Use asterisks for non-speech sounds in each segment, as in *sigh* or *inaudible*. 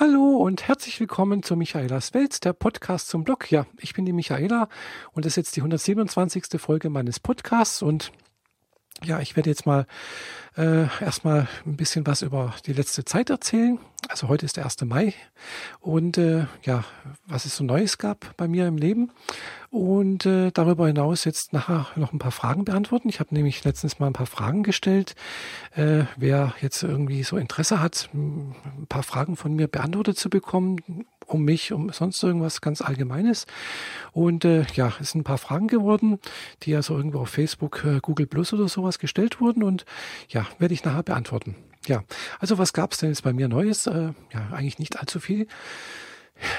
Hallo und herzlich willkommen zu Michaelas Welt, der Podcast zum Blog. Ja, ich bin die Michaela und das ist jetzt die 127. Folge meines Podcasts und ja, ich werde jetzt mal äh, erstmal ein bisschen was über die letzte Zeit erzählen. Also heute ist der 1. Mai und äh, ja, was es so Neues gab bei mir im Leben und äh, darüber hinaus jetzt nachher noch ein paar Fragen beantworten. Ich habe nämlich letztens mal ein paar Fragen gestellt. Äh, wer jetzt irgendwie so Interesse hat, ein paar Fragen von mir beantwortet zu bekommen, um mich, um sonst irgendwas ganz Allgemeines. Und äh, ja, es sind ein paar Fragen geworden, die also irgendwo auf Facebook, äh, Google Plus oder sowas gestellt wurden und ja, werde ich nachher beantworten. Ja, also was gab es denn jetzt bei mir Neues? Äh, ja, eigentlich nicht allzu viel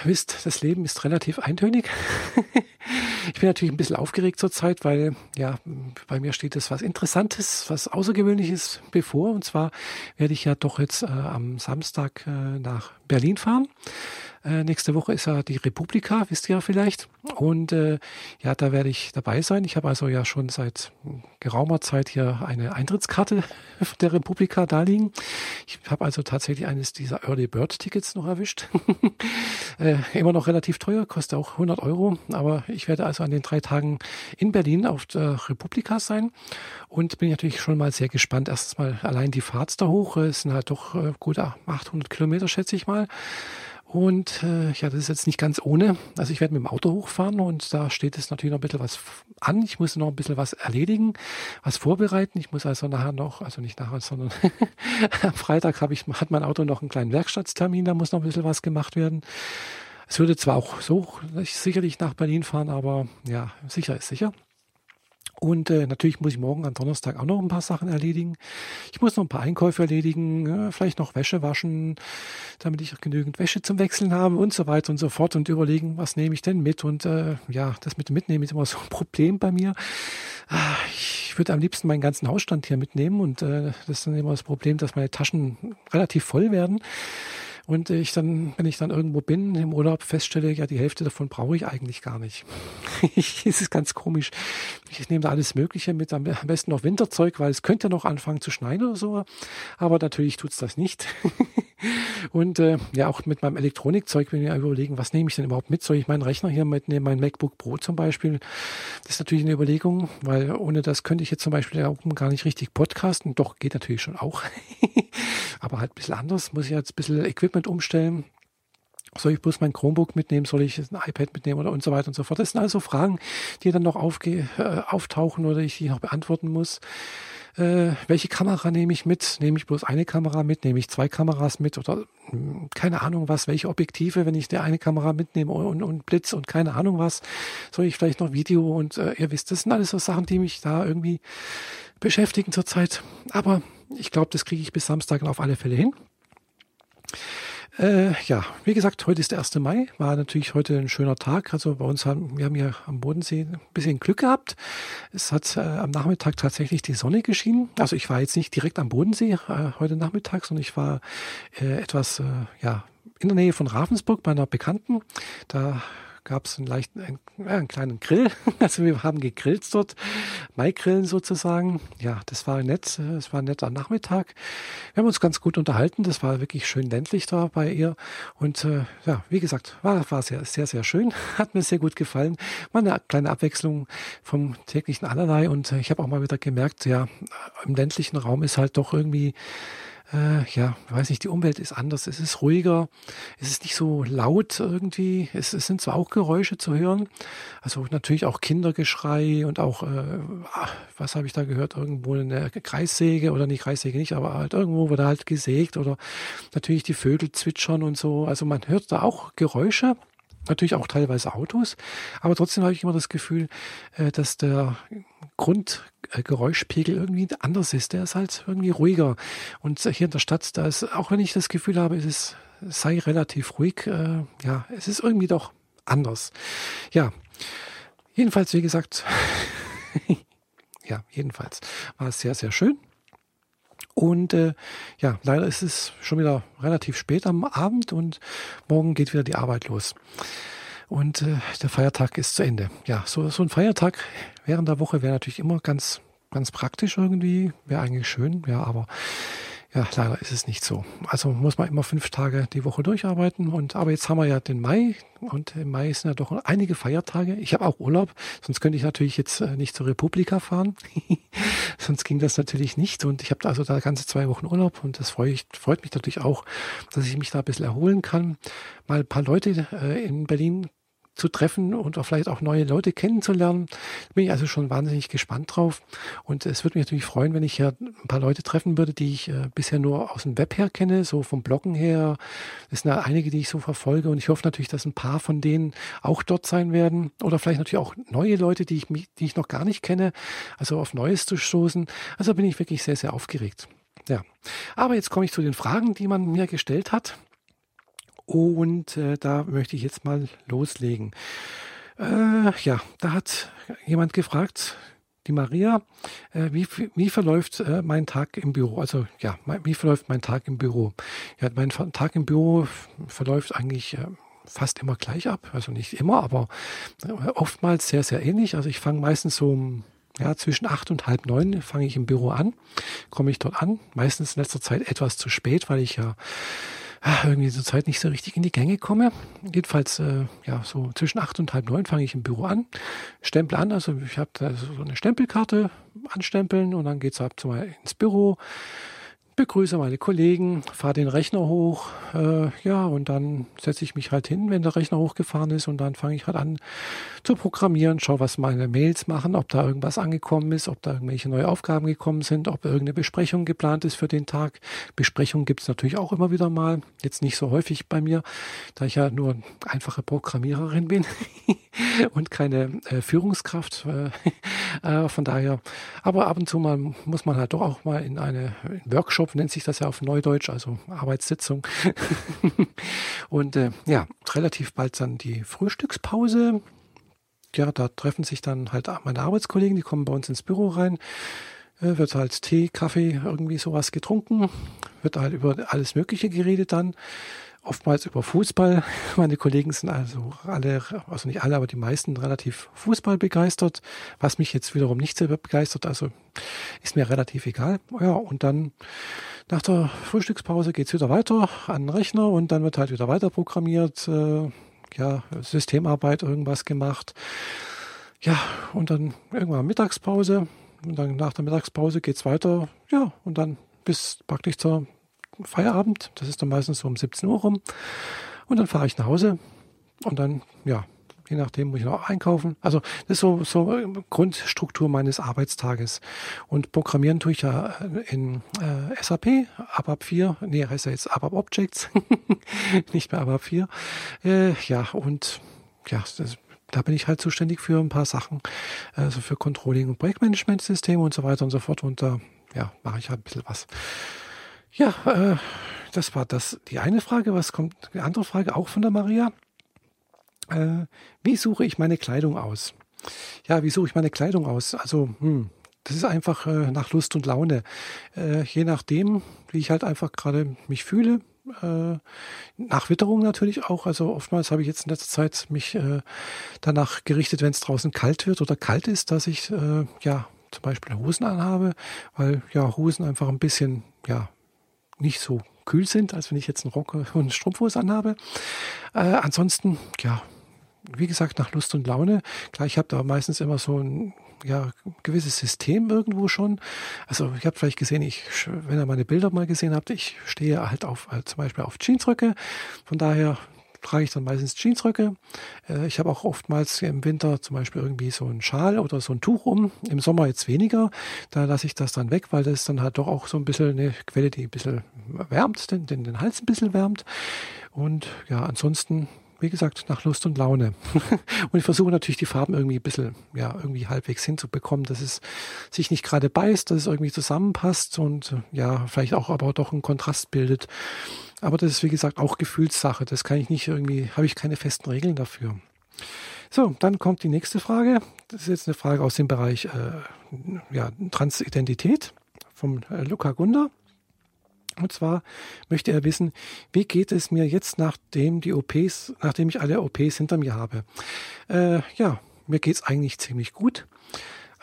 wisst, das Leben ist relativ eintönig. *laughs* ich bin natürlich ein bisschen aufgeregt zurzeit, weil ja, bei mir steht es was Interessantes, was Außergewöhnliches bevor. Und zwar werde ich ja doch jetzt äh, am Samstag äh, nach Berlin fahren. Äh, nächste Woche ist ja die Republika, wisst ihr ja vielleicht. Und äh, ja, da werde ich dabei sein. Ich habe also ja schon seit geraumer Zeit hier eine Eintrittskarte *laughs* der Republika da liegen. Ich habe also tatsächlich eines dieser Early Bird Tickets noch erwischt. *laughs* äh, immer noch relativ teuer, kostet auch 100 Euro. Aber ich werde also an den drei Tagen in Berlin auf der Republika sein und bin natürlich schon mal sehr gespannt. Erstens mal allein die Fahrt da hoch. Es sind halt doch äh, gut 800 Kilometer, schätze ich mal. Und äh, ja, das ist jetzt nicht ganz ohne. Also ich werde mit dem Auto hochfahren und da steht es natürlich noch ein bisschen was an. Ich muss noch ein bisschen was erledigen, was vorbereiten. Ich muss also nachher noch, also nicht nachher, sondern *laughs* am Freitag habe ich, hat mein Auto noch einen kleinen Werkstattstermin, da muss noch ein bisschen was gemacht werden. Es würde zwar auch so sicherlich nach Berlin fahren, aber ja, sicher ist sicher. Und äh, natürlich muss ich morgen am Donnerstag auch noch ein paar Sachen erledigen. Ich muss noch ein paar Einkäufe erledigen, äh, vielleicht noch Wäsche waschen, damit ich genügend Wäsche zum Wechseln habe und so weiter und so fort und überlegen, was nehme ich denn mit. Und äh, ja, das mit dem Mitnehmen ist immer so ein *laughs* Problem bei mir. Ah, ich würde am liebsten meinen ganzen Hausstand hier mitnehmen und äh, das ist dann immer das Problem, dass meine Taschen relativ voll werden. Und ich dann, wenn ich dann irgendwo bin im Urlaub, feststelle, ja, die Hälfte davon brauche ich eigentlich gar nicht. *laughs* es ist ganz komisch. Ich nehme da alles Mögliche mit, am besten noch Winterzeug, weil es könnte noch anfangen zu schneien oder so. Aber natürlich tut's das nicht. *laughs* Und äh, ja, auch mit meinem Elektronikzeug, wenn ich überlegen, was nehme ich denn überhaupt mit? Soll ich meinen Rechner hier mitnehmen, mein MacBook Pro zum Beispiel? Das ist natürlich eine Überlegung, weil ohne das könnte ich jetzt zum Beispiel gar nicht richtig podcasten. Doch, geht natürlich schon auch. *laughs* Aber halt ein bisschen anders, muss ich jetzt ein bisschen Equipment umstellen. Soll ich bloß mein Chromebook mitnehmen? Soll ich ein iPad mitnehmen oder und so weiter und so fort? Das sind also Fragen, die dann noch aufge äh, auftauchen oder ich die noch beantworten muss äh, welche Kamera nehme ich mit? Nehme ich bloß eine Kamera mit? Nehme ich zwei Kameras mit? Oder mh, hm, keine Ahnung was, welche Objektive, wenn ich der eine Kamera mitnehme und, und Blitz und keine Ahnung was, soll ich vielleicht noch Video und äh, ihr wisst, das sind alles so Sachen, die mich da irgendwie beschäftigen zurzeit. Aber ich glaube, das kriege ich bis Samstag auf alle Fälle hin. Äh, ja, wie gesagt, heute ist der 1. Mai, war natürlich heute ein schöner Tag. Also bei uns haben wir haben hier am Bodensee ein bisschen Glück gehabt. Es hat äh, am Nachmittag tatsächlich die Sonne geschienen. Also ich war jetzt nicht direkt am Bodensee äh, heute Nachmittag, sondern ich war äh, etwas äh, ja in der Nähe von Ravensburg bei einer Bekannten. Da gab es einen leichten, einen, einen, kleinen Grill. *laughs* Also wir haben gegrillt dort, Maigrillen sozusagen. Ja, das war nett. Es war ein netter Nachmittag. Wir haben uns ganz gut unterhalten. Das war wirklich schön ländlich da bei ihr. Und äh, ja, wie gesagt, war, war sehr, sehr, sehr schön. *laughs* Hat mir sehr gut gefallen. War eine kleine Abwechslung vom täglichen Allerlei. Und äh, ich habe auch mal wieder gemerkt, ja, im ländlichen Raum ist halt doch irgendwie äh, ja, weiß nicht, die Umwelt ist anders, es ist ruhiger, es ist nicht so laut irgendwie, es, es sind zwar auch Geräusche zu hören, also natürlich auch Kindergeschrei und auch, äh, was habe ich da gehört, irgendwo eine Kreissäge oder nicht Kreissäge nicht, aber halt irgendwo wurde halt gesägt oder natürlich die Vögel zwitschern und so, also man hört da auch Geräusche, natürlich auch teilweise Autos, aber trotzdem habe ich immer das Gefühl, äh, dass der Grundgeräuschpegel irgendwie anders ist. Der ist halt irgendwie ruhiger. Und hier in der Stadt, da ist, auch wenn ich das Gefühl habe, es ist, sei relativ ruhig, äh, ja, es ist irgendwie doch anders. Ja, jedenfalls, wie gesagt, *laughs* ja, jedenfalls war es sehr, sehr schön. Und äh, ja, leider ist es schon wieder relativ spät am Abend und morgen geht wieder die Arbeit los. Und äh, der Feiertag ist zu Ende. Ja, so, so ein Feiertag während der Woche wäre natürlich immer ganz, ganz praktisch irgendwie. Wäre eigentlich schön, ja, aber Ja, leider ist es nicht so. Also muss man immer fünf Tage die Woche durcharbeiten. Und aber jetzt haben wir ja den Mai und im Mai sind ja doch einige Feiertage. Ich habe auch Urlaub, sonst könnte ich natürlich jetzt äh, nicht zur Republika fahren. *laughs* sonst ging das natürlich nicht. Und ich habe also da ganze zwei Wochen Urlaub und das freut, freut mich natürlich auch, dass ich mich da ein bisschen erholen kann. Mal ein paar Leute äh, in Berlin zu treffen und vielleicht auch neue Leute kennenzulernen. Bin ich also schon wahnsinnig gespannt drauf. Und es würde mich natürlich freuen, wenn ich ja ein paar Leute treffen würde, die ich äh, bisher nur aus dem Web her kenne, so vom Bloggen her. Das sind ja einige, die ich so verfolge. Und ich hoffe natürlich, dass ein paar von denen auch dort sein werden. Oder vielleicht natürlich auch neue Leute, die ich, die ich noch gar nicht kenne. Also auf Neues zu stoßen. Also bin ich wirklich sehr, sehr aufgeregt. Ja. Aber jetzt komme ich zu den Fragen, die man mir gestellt hat. Und äh, da möchte ich jetzt mal loslegen. Äh, ja, da hat jemand gefragt, die Maria, äh, wie, wie verläuft äh, mein Tag im Büro? Also ja, wie verläuft mein Tag im Büro? Ja, mein Tag im Büro verläuft eigentlich äh, fast immer gleich ab. Also nicht immer, aber äh, oftmals sehr, sehr ähnlich. Also ich fange meistens so um ja, zwischen acht und halb neun fange ich im Büro an, komme ich dort an. Meistens in letzter Zeit etwas zu spät, weil ich ja irgendwie zur Zeit nicht so richtig in die Gänge komme. Jedenfalls, äh, ja, so zwischen acht und halb neun fange ich im Büro an, stempel an, also ich habe da so eine Stempelkarte anstempeln und dann geht's ab zu ins Büro begrüße meine Kollegen, fahre den Rechner hoch, äh, ja, und dann setze ich mich halt hin, wenn der Rechner hochgefahren ist und dann fange ich halt an zu programmieren, schaue, was meine Mails machen, ob da irgendwas angekommen ist, ob da irgendwelche neue Aufgaben gekommen sind, ob irgendeine Besprechung geplant ist für den Tag. Besprechungen gibt es natürlich auch immer wieder mal, jetzt nicht so häufig bei mir, da ich ja nur einfache Programmiererin bin *laughs* und keine äh, Führungskraft. Äh, *laughs* äh, von daher, aber ab und zu mal muss man halt doch auch mal in eine Workshop Workshop nennt sich das ja auf Neudeutsch, also Arbeitssitzung. *laughs* und äh, ja, relativ bald dann die Frühstückspause. Ja, da treffen sich dann halt meine Arbeitskollegen, die kommen bei uns ins Büro rein. Äh, wird halt Tee, Kaffee, irgendwie sowas getrunken. Wird halt über alles Mögliche geredet dann oftmals über Fußball. *laughs* Meine Kollegen sind also alle, also nicht alle, aber die meisten relativ Fußball begeistert, was mich jetzt wiederum nicht sehr begeistert, also ist mir relativ egal. Ja, und dann nach der Frühstückspause geht's wieder weiter an den Rechner und dann wird halt wieder weiter programmiert, äh, ja, Systemarbeit, irgendwas gemacht. Ja, und dann irgendwann Mittagspause und dann nach der Mittagspause geht's weiter, ja, und dann bis praktisch zur Feierabend. Das ist dann meistens so um 17 Uhr rum. Und dann fahre ich nach Hause und dann, ja, je nachdem muss ich noch einkaufen. Also das ist so, so Grundstruktur meines Arbeitstages. Und programmieren tue ich ja in äh, SAP, ABAP 4, nee, heißt ja jetzt ABAP Objects, *laughs* nicht mehr ABAP 4. Äh, ja, und ja, das, da bin ich halt zuständig für ein paar Sachen, also für Controlling und Projektmanagementsysteme und so weiter und so fort. Und da ja, mache ich halt ein bisschen was. Ja, äh, das war das die eine Frage. Was kommt? Die andere Frage auch von der Maria. Äh, wie suche ich meine Kleidung aus? Ja, wie suche ich meine Kleidung aus? Also, hm, das ist einfach äh, nach Lust und Laune. Äh, je nachdem, wie ich halt einfach gerade mich fühle. Äh, nach Witterung natürlich auch. Also oftmals habe ich jetzt in letzter Zeit mich äh, danach gerichtet, wenn es draußen kalt wird oder kalt ist, dass ich äh, ja zum Beispiel Hosen anhabe, weil ja Hosen einfach ein bisschen ja nicht so kühl sind, als wenn ich jetzt einen Rock und Strumpfhose anhabe. Ansonsten, ja, wie gesagt, nach Lust und Laune. Klar, ich habe da meistens immer so ein ja, gewisses System irgendwo schon. Also ich habe vielleicht gesehen, ich, wenn ihr meine Bilder mal gesehen habt, ich stehe halt auf äh, zum Beispiel auf Jeansröcke. Von daher trage ich dann meistens Jeansröcke. Äh, ich habe auch oftmals im Winter zum Beispiel irgendwie so einen Schal oder so ein Tuch um. Im Sommer jetzt weniger. Da lasse ich das dann weg, weil das dann halt doch auch so ein bisschen eine Quelle, die ein bisschen wärmt, den, den, den Hals ein bisschen wärmt. Und ja, ansonsten wie gesagt, nach Lust und Laune. *laughs* und ich versuche natürlich die Farben irgendwie ein bisschen, ja, irgendwie halbwegs hinzubekommen, dass es sich nicht gerade beißt, dass es irgendwie zusammenpasst und ja, vielleicht auch aber doch einen Kontrast bildet. Aber das ist, wie gesagt, auch Gefühlssache. Das kann ich nicht irgendwie, habe ich keine festen Regeln dafür. So, dann kommt die nächste Frage. Das ist jetzt eine Frage aus dem Bereich äh, ja, Transidentität vom äh, Luca Gunder. Und zwar möchte er wissen, wie geht es mir jetzt, nachdem die OPs, nachdem ich alle OPs hinter mir habe? Äh, ja, mir geht es eigentlich ziemlich gut.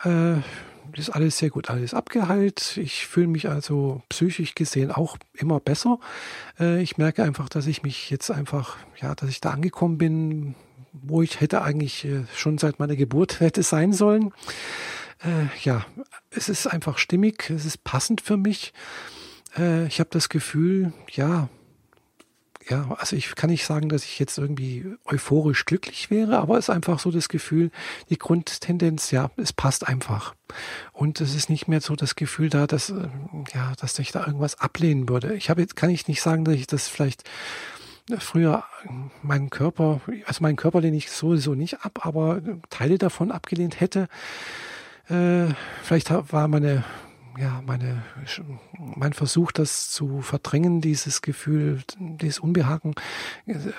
Äh, ist alles sehr gut, alles abgeheilt. Ich fühle mich also psychisch gesehen auch immer besser. Äh, ich merke einfach, dass ich mich jetzt einfach, ja, dass ich da angekommen bin, wo ich hätte eigentlich äh, schon seit meiner Geburt *laughs* hätte sein sollen. Äh, ja, es ist einfach stimmig, es ist passend für mich. Äh, ich habe das Gefühl, ja, ja, also ich kann nicht sagen, dass ich jetzt irgendwie euphorisch glücklich wäre, aber es ist einfach so das Gefühl, die Grundtendenz, ja, es passt einfach. Und es ist nicht mehr so das Gefühl da, dass, äh, ja, dass ich da irgendwas ablehnen würde. Ich habe jetzt, kann ich nicht sagen, dass ich das vielleicht früher meinen Körper, also meinen Körper lehne ich sowieso nicht ab, aber Teile davon abgelehnt hätte. Äh, vielleicht war meine, ja, meine, mein Versuch, das zu verdrängen, dieses Gefühl, dieses Unbehagen,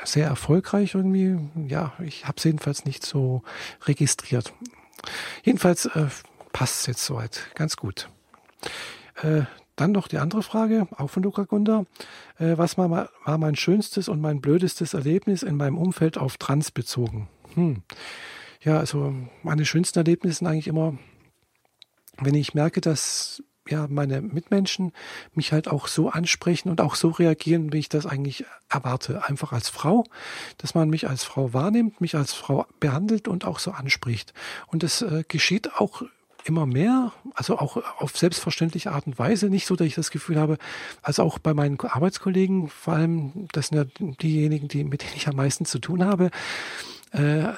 sehr erfolgreich irgendwie. Ja, ich habe es jedenfalls nicht so registriert. Jedenfalls äh, passt es jetzt soweit ganz gut. Äh, dann noch die andere Frage, auch von Luca Gunda. Äh, was war, war, mein schönstes und mein blödestes Erlebnis in meinem Umfeld auf Trans bezogen? Hm. Ja, also meine schönsten Erlebnisse sind eigentlich immer, wenn ich merke, dass ja, meine Mitmenschen mich halt auch so ansprechen und auch so reagieren, wie ich das eigentlich erwarte. Einfach als Frau, dass man mich als Frau wahrnimmt, mich als Frau behandelt und auch so anspricht. Und das äh, geschieht auch immer mehr, also auch auf selbstverständliche Art und Weise. Nicht so, dass ich das Gefühl habe, also auch bei meinen Arbeitskollegen, vor allem, das sind ja diejenigen, die, mit denen ich am meisten zu tun habe. Äh,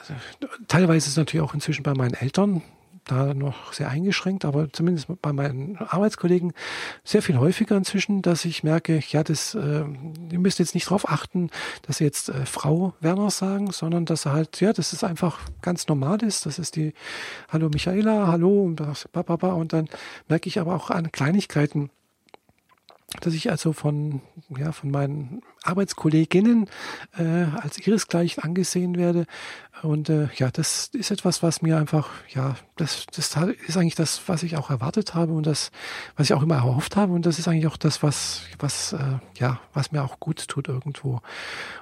teilweise ist es natürlich auch inzwischen bei meinen Eltern da noch sehr eingeschränkt, aber zumindest bei meinen Arbeitskollegen sehr viel häufiger inzwischen, dass ich merke, ja, das, äh, ihr müsst jetzt nicht darauf achten, dass sie jetzt äh, Frau Werner sagen, sondern dass halt, ja, das ist einfach ganz normal ist. Das ist die Hallo Michaela, Hallo und und dann merke ich aber auch an Kleinigkeiten, dass ich also von, ja, von meinen Arbeitskolleginnen äh, als ihresgleichen angesehen werde. Und äh, ja, das ist etwas, was mir einfach, ja, das, das ist eigentlich das, was ich auch erwartet habe und das, was ich auch immer erhofft habe. Und das ist eigentlich auch das, was, was, äh, ja, was mir auch gut tut irgendwo.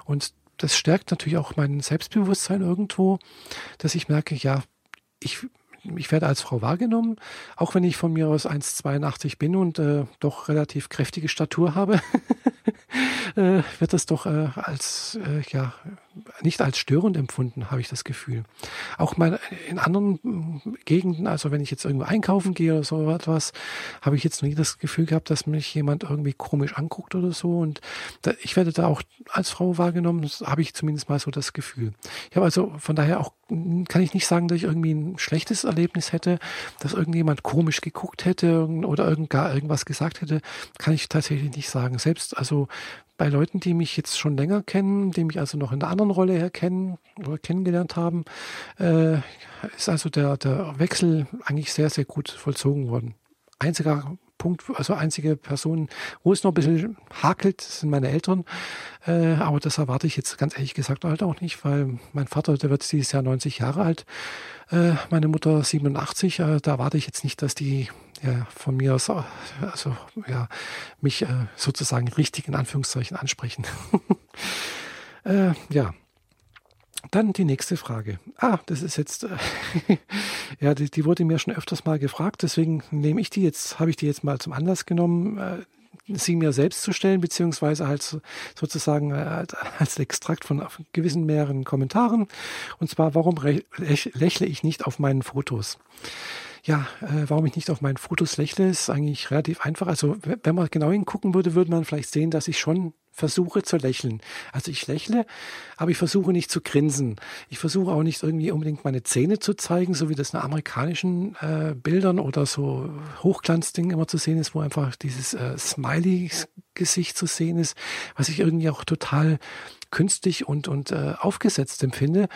Und das stärkt natürlich auch mein Selbstbewusstsein irgendwo, dass ich merke, ja, ich ich werde als Frau wahrgenommen, auch wenn ich von mir aus 1,82 bin und äh, doch relativ kräftige Statur habe, *laughs* äh, wird das doch äh, als äh, ja nicht als störend empfunden, habe ich das Gefühl. Auch mal in anderen Gegenden, also wenn ich jetzt irgendwo einkaufen gehe oder so etwas, habe ich jetzt nie das Gefühl gehabt, dass mich jemand irgendwie komisch anguckt oder so. Und da, ich werde da auch als Frau wahrgenommen, das habe ich zumindest mal so das Gefühl. Ich habe also von daher auch, kann ich nicht sagen, dass ich irgendwie ein schlechtes Erlebnis hätte, dass irgendjemand komisch geguckt hätte oder irgend, gar irgendwas gesagt hätte, kann ich tatsächlich nicht sagen. Selbst also bei Leuten, die mich jetzt schon länger kennen, die mich also noch in einer anderen Rolle her kennen oder kennengelernt haben, äh, ist also der, der Wechsel eigentlich sehr, sehr gut vollzogen worden. Einziger Punkt, also einzige Person, wo es noch ein bisschen hakelt, sind meine Eltern. Äh, aber das erwarte ich jetzt ganz ehrlich gesagt halt auch nicht, weil mein Vater, der wird dieses Jahr 90 Jahre alt, äh, meine Mutter 87. Äh, da erwarte ich jetzt nicht, dass die ja, von mir aus, also ja, mich äh, sozusagen richtig in Anführungszeichen ansprechen. *laughs* äh, ja. Dann die nächste Frage. Ah, das ist jetzt, äh, *laughs* ja, die, die, wurde mir schon öfters mal gefragt, deswegen nehme ich die jetzt, habe ich die jetzt mal zum Anlass genommen, äh, sie mir selbst zu stellen, beziehungsweise als sozusagen äh, als Extrakt von gewissen mehreren Kommentaren. Und zwar, warum lächle ich nicht auf meinen Fotos? Ja, äh, warum ich nicht auf meinen Fotos lächle, ist eigentlich relativ einfach. Also wenn man genau hingucken würde, würde man vielleicht sehen, dass ich schon versuche zu lächeln. Also ich lächle, aber ich versuche nicht zu grinsen. Ich versuche auch nicht irgendwie unbedingt meine Zähne zu zeigen, so wie das in amerikanischen äh, Bildern oder so Hochglanzdingen immer zu sehen ist, wo einfach dieses äh, Smiley-Gesicht zu sehen ist, was ich irgendwie auch total künstlich und, und äh, aufgesetzt empfinde.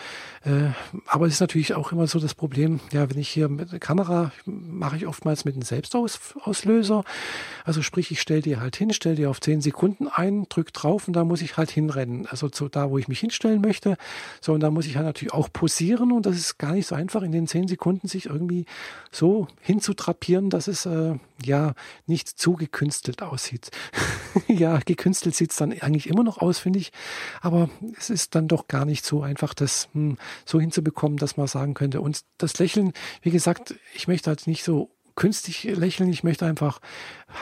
Äh, aber es ist natürlich auch immer so das Problem, ja, wenn ich hier mit der Kamera mache ich oftmals mit einem Selbstauslöser. Also sprich, ich stelle die halt hin, stelle die auf zehn Sekunden ein, drücke drauf und da muss ich halt hinrennen. Also zu da, wo ich mich hinstellen möchte. So, und da muss ich halt natürlich auch posieren und das ist gar nicht so einfach, in den zehn Sekunden sich irgendwie so hinzutrapieren, dass es äh, ja nicht zu gekünstelt aussieht. *laughs* ja, gekünstelt sieht es dann eigentlich immer noch aus, finde ich. Aber es ist dann doch gar nicht so einfach, das hm, so hinzubekommen, dass man sagen könnte. Und das Lächeln, wie gesagt, ich möchte halt nicht so künstlich lächeln. Ich möchte einfach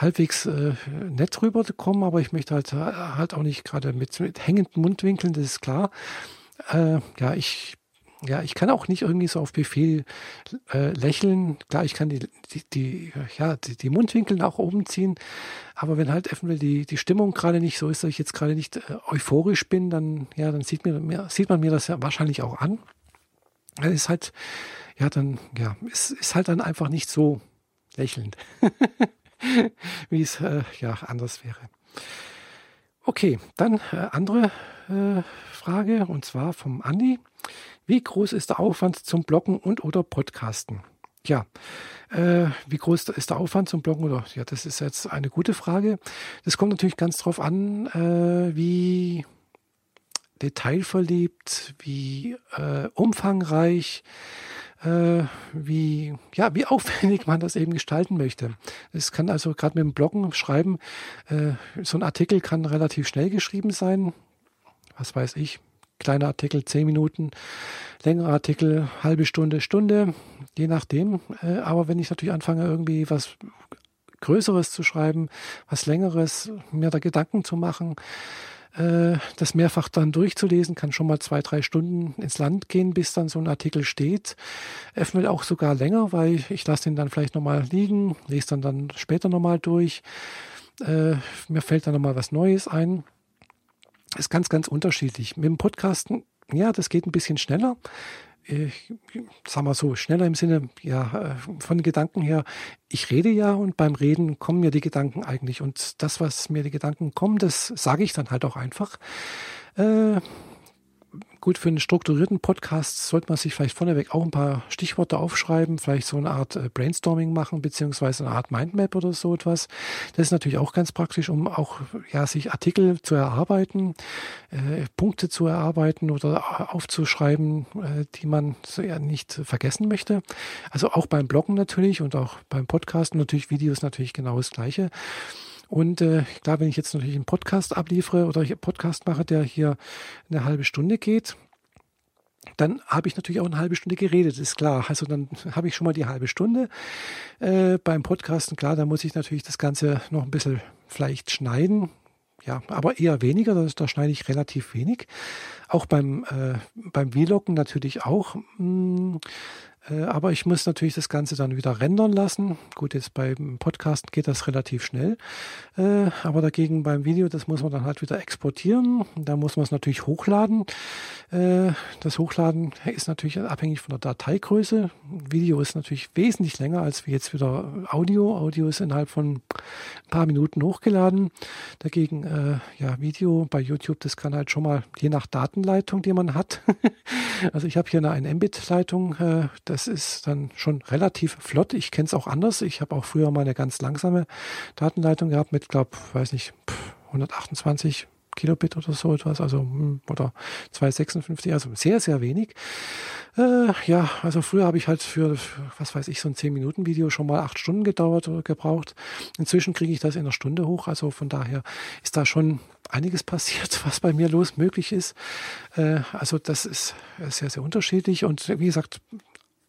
halbwegs äh, nett rüberkommen, aber ich möchte halt, halt auch nicht gerade mit, mit hängenden Mundwinkeln, das ist klar. Äh, ja, ich ja, ich kann auch nicht irgendwie so auf Befehl äh, lächeln. Klar, ich kann die, die, die, ja, die, die Mundwinkel nach oben ziehen, aber wenn halt eventuell die, die Stimmung gerade nicht so ist, dass ich jetzt gerade nicht äh, euphorisch bin, dann, ja, dann sieht, mir, sieht man mir das ja wahrscheinlich auch an. Es ist halt, ja, dann, ja, es ist halt dann einfach nicht so lächelnd, *laughs* wie es äh, ja anders wäre. Okay, dann äh, andere äh, Frage und zwar vom Andi. Wie groß ist der Aufwand zum Bloggen und oder Podcasten? Ja, äh, wie groß ist der Aufwand zum Bloggen oder ja, das ist jetzt eine gute Frage. Das kommt natürlich ganz drauf an, äh, wie detailverliebt, wie äh, umfangreich, äh, wie ja, wie aufwendig man das eben gestalten möchte. Es kann also gerade mit dem Bloggen schreiben, äh, so ein Artikel kann relativ schnell geschrieben sein. Was weiß ich, kleiner Artikel zehn Minuten, längerer Artikel halbe Stunde, Stunde, je nachdem. Äh, aber wenn ich natürlich anfange, irgendwie was Größeres zu schreiben, was Längeres, mir da Gedanken zu machen, äh, das mehrfach dann durchzulesen, kann schon mal zwei, drei Stunden ins Land gehen, bis dann so ein Artikel steht. Eventuell auch sogar länger, weil ich lasse den dann vielleicht nochmal liegen, lese dann dann später nochmal durch. Äh, mir fällt dann nochmal was Neues ein ist ganz, ganz unterschiedlich. Mit dem Podcasten, ja, das geht ein bisschen schneller. Ich sag mal so, schneller im Sinne, ja, von Gedanken her. Ich rede ja und beim Reden kommen mir die Gedanken eigentlich. Und das, was mir die Gedanken kommen, das sage ich dann halt auch einfach. Äh, gut, für einen strukturierten Podcast sollte man sich vielleicht vorneweg auch ein paar Stichworte aufschreiben, vielleicht so eine Art äh, Brainstorming machen, beziehungsweise eine Art Mindmap oder so etwas. Das ist natürlich auch ganz praktisch, um auch ja, sich Artikel zu erarbeiten, äh, Punkte zu erarbeiten oder aufzuschreiben, äh, die man so ja nicht vergessen möchte. Also auch beim Bloggen natürlich und auch beim Podcasten natürlich Videos natürlich genau das Gleiche. Und äh, klar, wenn ich jetzt natürlich einen Podcast abliefere oder einen Podcast mache, der hier eine halbe Stunde geht, dann habe ich natürlich auch eine halbe Stunde geredet, ist klar. Also dann habe ich schon mal die halbe Stunde. Äh, beim Podcasten, klar, da muss ich natürlich das Ganze noch ein bisschen vielleicht schneiden. Ja, aber eher weniger, da, da schneide ich relativ wenig. Auch beim, äh, beim Vloggen natürlich auch. Mh, hm, aber ich muss natürlich das Ganze dann wieder rendern lassen. Gut, jetzt beim Podcast geht das relativ schnell. Äh, aber dagegen beim Video, das muss man dann halt wieder exportieren. Da muss man es natürlich hochladen. Äh, das Hochladen ist natürlich abhängig von der Dateigröße. Video ist natürlich wesentlich länger als wie jetzt wieder Audio. Audio ist innerhalb von ein paar Minuten hochgeladen. Dagegen, ja, Video bei YouTube, das kann halt schon mal je nach Datenleitung, die man hat. *laughs* also ich habe hier eine, eine Mbit-Leitung. Das ist dann schon relativ flott. Ich kenne es auch anders. Ich habe auch früher mal eine ganz langsame Datenleitung gehabt mit, glaube weiß nicht, 128 Kilobit oder so etwas, also hm, oder 256, also sehr, sehr wenig. Äh, ja, also früher habe ich halt für, was weiß ich, so ein 10-Minuten-Video schon mal acht Stunden gedauert oder gebraucht. Inzwischen kriege ich das in einer Stunde hoch, also von daher ist da schon einiges passiert, *laughs* was bei mir los möglich ist. Äh, also das ist sehr, sehr unterschiedlich und wie gesagt,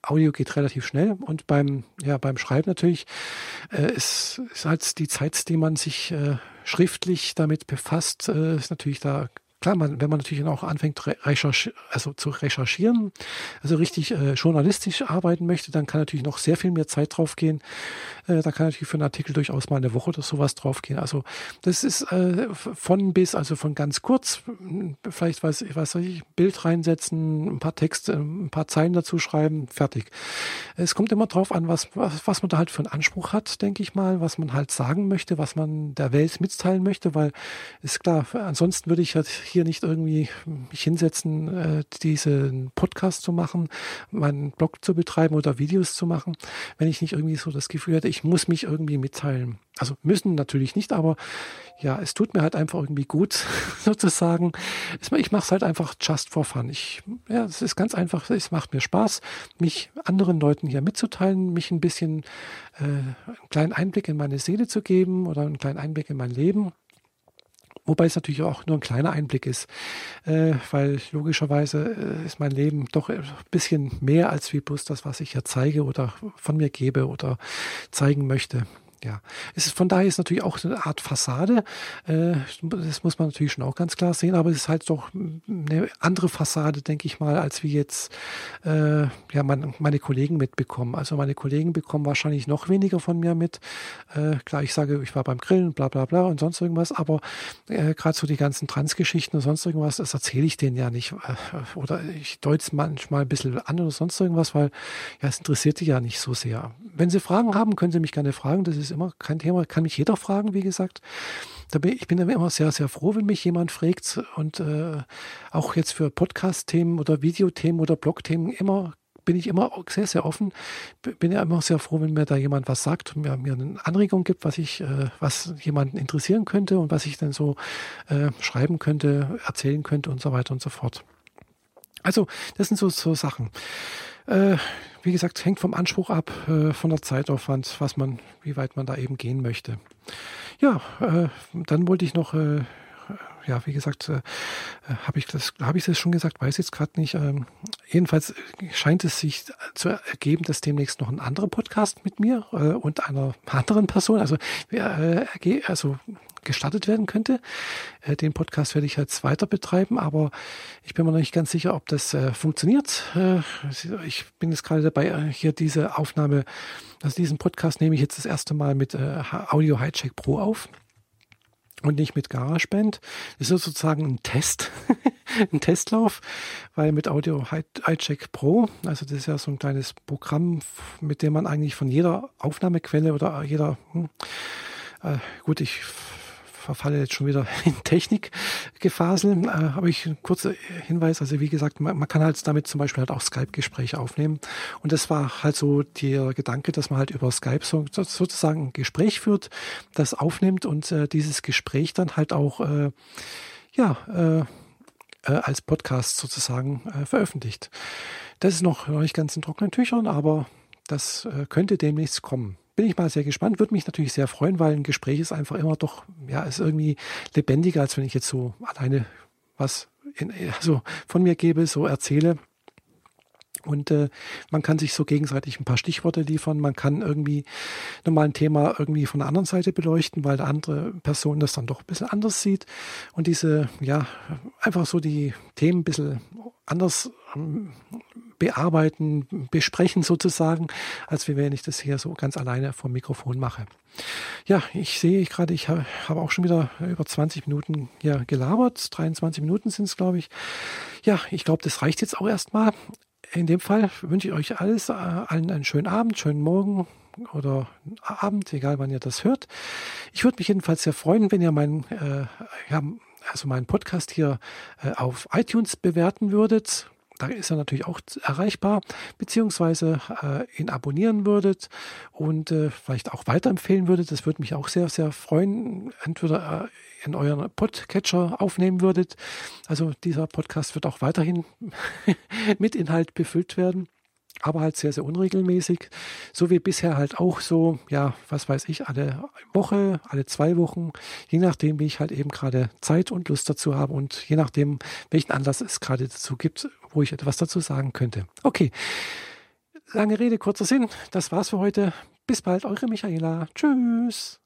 Audio geht relativ schnell und beim, ja, beim Schreiben natürlich äh, ist, ist halt die Zeit, die man sich äh, schriftlich damit befasst, äh, ist natürlich da klar, man, wenn man natürlich auch anfängt, also zu recherchieren, also richtig äh, journalistisch arbeiten möchte, dann kann natürlich noch sehr viel mehr Zeit draufgehen. Äh, da kann natürlich für einen Artikel durchaus mal eine Woche oder sowas draufgehen. Also das ist äh, von bis, also von ganz kurz, vielleicht weiß ich, weiß ich, Bild reinsetzen, ein paar Texte, ein paar Zeilen dazu schreiben, fertig. Es kommt immer drauf an, was, was, was man da halt für einen Anspruch hat, denke ich mal, was man halt sagen möchte, was man der Welt mitteilen möchte, weil ist klar, ansonsten würde ich halt hier nicht irgendwie mich hinsetzen, äh, diesen Podcast zu machen, meinen Blog zu betreiben oder Videos zu machen, wenn ich nicht irgendwie so das Gefühl hätte, ich muss mich irgendwie mitteilen. Also müssen natürlich nicht, aber ja, es tut mir halt einfach irgendwie gut, *laughs* sozusagen. Ich mache es halt einfach just for fun. Ich, ja, es ist ganz einfach, es macht mir Spaß, mich anderen Leuten hier mitzuteilen, mich ein bisschen äh, einen kleinen Einblick in meine Seele zu geben oder einen kleinen Einblick in mein Leben Wobei es natürlich auch nur ein kleiner Einblick ist, äh, weil logischerweise äh, ist mein Leben doch ein bisschen mehr als wie bloß das, was ich ja zeige oder von mir gebe oder zeigen möchte ja, es ist von daher ist natürlich auch eine Art Fassade. Äh, das muss man natürlich schon auch ganz klar sehen, aber es ist halt doch eine andere Fassade, denke ich mal, als wie jetzt äh, ja mein, meine Kollegen mitbekommen. Also meine Kollegen bekommen wahrscheinlich noch weniger von mir mit. Äh, klar, ich sage, ich war beim Grillen, bla bla bla und sonst irgendwas, aber äh, gerade so die ganzen Transgeschichten und sonst irgendwas, das erzähle ich denen ja nicht. Äh, oder ich deute es manchmal ein bisschen an oder sonst irgendwas, weil ja, es interessiert die ja nicht so sehr. Wenn Sie Fragen haben, können Sie mich gerne fragen. Das ist immer kein Thema, kann mich jeder fragen, wie gesagt. Ich bin immer sehr, sehr froh, wenn mich jemand fragt und äh, auch jetzt für Podcast-Themen oder Videothemen oder Blog-Themen immer bin ich immer sehr, sehr offen. Bin ja immer sehr froh, wenn mir da jemand was sagt und mir, mir eine Anregung gibt, was ich, äh, was jemanden interessieren könnte und was ich dann so äh, schreiben könnte, erzählen könnte und so weiter und so fort. Also, das sind so, so Sachen. Äh, wie gesagt, hängt vom Anspruch ab, äh, von der Zeitaufwand, was man, wie weit man da eben gehen möchte. Ja, äh, dann wollte ich noch, äh, ja, wie gesagt, äh, habe ich das, habe ich das schon gesagt, weiß jetzt gerade nicht. Ähm, jedenfalls scheint es sich zu ergeben, dass demnächst noch ein anderer Podcast mit mir äh, und einer anderen Person, also, äh, also gestartet werden könnte. Äh, den Podcast werde ich jetzt weiter betreiben, aber ich bin mir noch nicht ganz sicher, ob das äh, funktioniert. Äh, ich bin jetzt gerade dabei, äh, hier diese Aufnahme, also diesen Podcast nehme ich jetzt das erste Mal mit äh, Audio Hijack Pro auf und nicht mit GarageBand. Das ist sozusagen ein Test, *laughs* ein Testlauf, weil mit Audio Hijack Pro, also das ist ja so ein kleines Programm, mit dem man eigentlich von jeder Aufnahmequelle oder jeder, hm, äh, gut, ich verfalle jetzt schon wieder *laughs* in Technikgefasel. Äh, aber ich einen kurzer Hinweis, also wie gesagt, man, man, kann halt damit zum Beispiel halt auch Skype-Gespräche aufnehmen. Und das war halt so der Gedanke, dass man halt über Skype so, sozusagen ein Gespräch führt, das aufnimmt und äh, dieses Gespräch dann halt auch äh, ja äh, äh als Podcast sozusagen äh, veröffentlicht. Das ist noch, noch nicht ganz in trockenen Tüchern, aber das äh, könnte demnächst kommen bin ich mal sehr gespannt. Würde mich natürlich sehr freuen, weil ein Gespräch ist einfach immer doch, ja, ist irgendwie lebendiger, als wenn ich jetzt so alleine was in, also von mir gebe, so erzähle. Und äh, man kann sich so gegenseitig ein paar Stichworte liefern. Man kann irgendwie nochmal ein Thema irgendwie von der anderen Seite beleuchten, weil eine andere Person das dann doch ein bisschen anders sieht. Und diese, ja, einfach so die Themen ein bisschen anders ähm, bearbeiten, besprechen sozusagen, als wenn ich das hier so ganz alleine vom Mikrofon mache. Ja, ich sehe gerade, ich habe auch schon wieder über 20 Minuten hier gelabert. 23 Minuten sind es, glaube ich. Ja, ich glaube, das reicht jetzt auch erstmal. In dem Fall wünsche ich euch alles, äh, allen einen schönen Abend, schönen Morgen oder Abend, egal wann ihr das hört. Ich würde mich jedenfalls sehr freuen, wenn ihr meinen, äh, ja, also meinen Podcast hier äh, auf iTunes bewerten würdet da ist er natürlich auch erreichbar, beziehungsweise äh, ihn abonnieren würdet und äh, vielleicht auch weiterempfehlen würdet. Das würde mich auch sehr, sehr freuen. Entweder äh, in euren Podcatcher aufnehmen würdet. Also dieser Podcast wird auch weiterhin *laughs* mit Inhalt befüllt werden aber halt sehr, sehr unregelmäßig. So wie bisher halt auch so, ja, was weiß ich, alle Woche, alle zwei Wochen, je nachdem, wie ich halt eben gerade Zeit und Lust dazu habe und je nachdem, welchen Anlass es gerade dazu gibt, wo ich etwas dazu sagen könnte. Okay. Lange Rede, kurzer Sinn. Das war's für heute. Bis bald, eure Michaela. Tschüss.